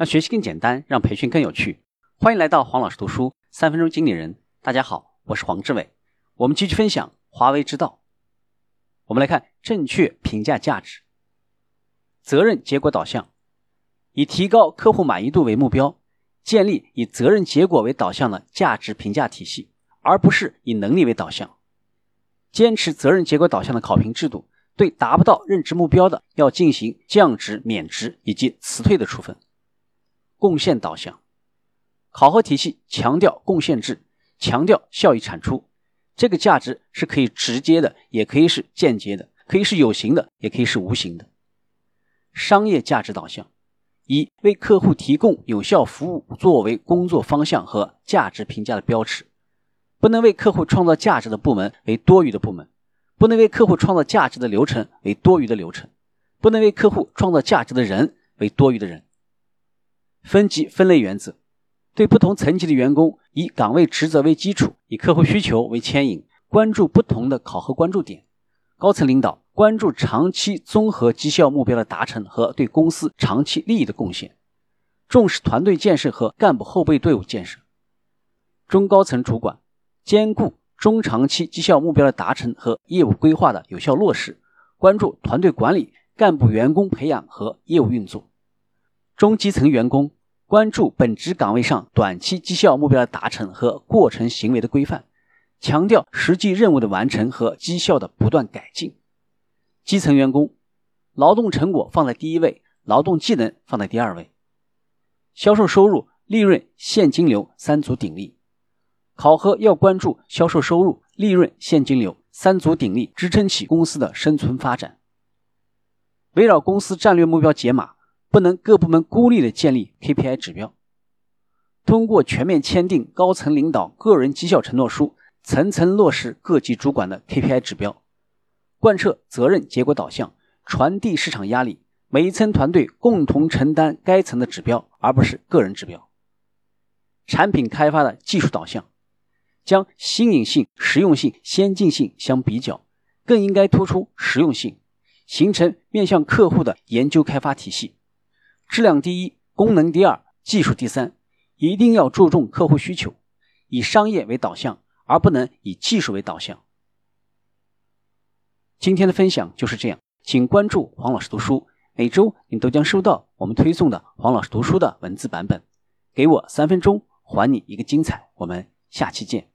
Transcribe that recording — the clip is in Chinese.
让学习更简单，让培训更有趣。欢迎来到黄老师读书三分钟经理人。大家好，我是黄志伟。我们继续分享华为之道。我们来看正确评价价值，责任结果导向，以提高客户满意度为目标，建立以责任结果为导向的价值评价体系，而不是以能力为导向。坚持责任结果导向的考评制度。对达不到任职目标的，要进行降职、免职以及辞退的处分。贡献导向考核体系强调贡献制，强调效益产出。这个价值是可以直接的，也可以是间接的，可以是有形的，也可以是无形的。商业价值导向以为客户提供有效服务作为工作方向和价值评价的标尺，不能为客户创造价值的部门为多余的部门。不能为客户创造价值的流程为多余的流程，不能为客户创造价值的人为多余的人。分级分类原则，对不同层级的员工以岗位职责为基础，以客户需求为牵引，关注不同的考核关注点。高层领导关注长期综合绩效目标的达成和对公司长期利益的贡献，重视团队建设和干部后备队伍建设。中高层主管兼顾。中长期绩效目标的达成和业务规划的有效落实，关注团队管理、干部员工培养和业务运作。中基层员工关注本职岗位上短期绩效目标的达成和过程行为的规范，强调实际任务的完成和绩效的不断改进。基层员工劳动成果放在第一位，劳动技能放在第二位。销售收入、利润、现金流三足鼎立。考核要关注销售收入、利润、现金流三足鼎立，支撑起公司的生存发展。围绕公司战略目标解码，不能各部门孤立的建立 KPI 指标。通过全面签订高层领导个人绩效承诺书，层层落实各级主管的 KPI 指标，贯彻责任结果导向，传递市场压力，每一层团队共同承担该层的指标，而不是个人指标。产品开发的技术导向。将新颖性、实用性、先进性相比较，更应该突出实用性，形成面向客户的研究开发体系。质量第一，功能第二，技术第三，一定要注重客户需求，以商业为导向，而不能以技术为导向。今天的分享就是这样，请关注黄老师读书，每周你都将收到我们推送的黄老师读书的文字版本。给我三分钟，还你一个精彩。我们下期见。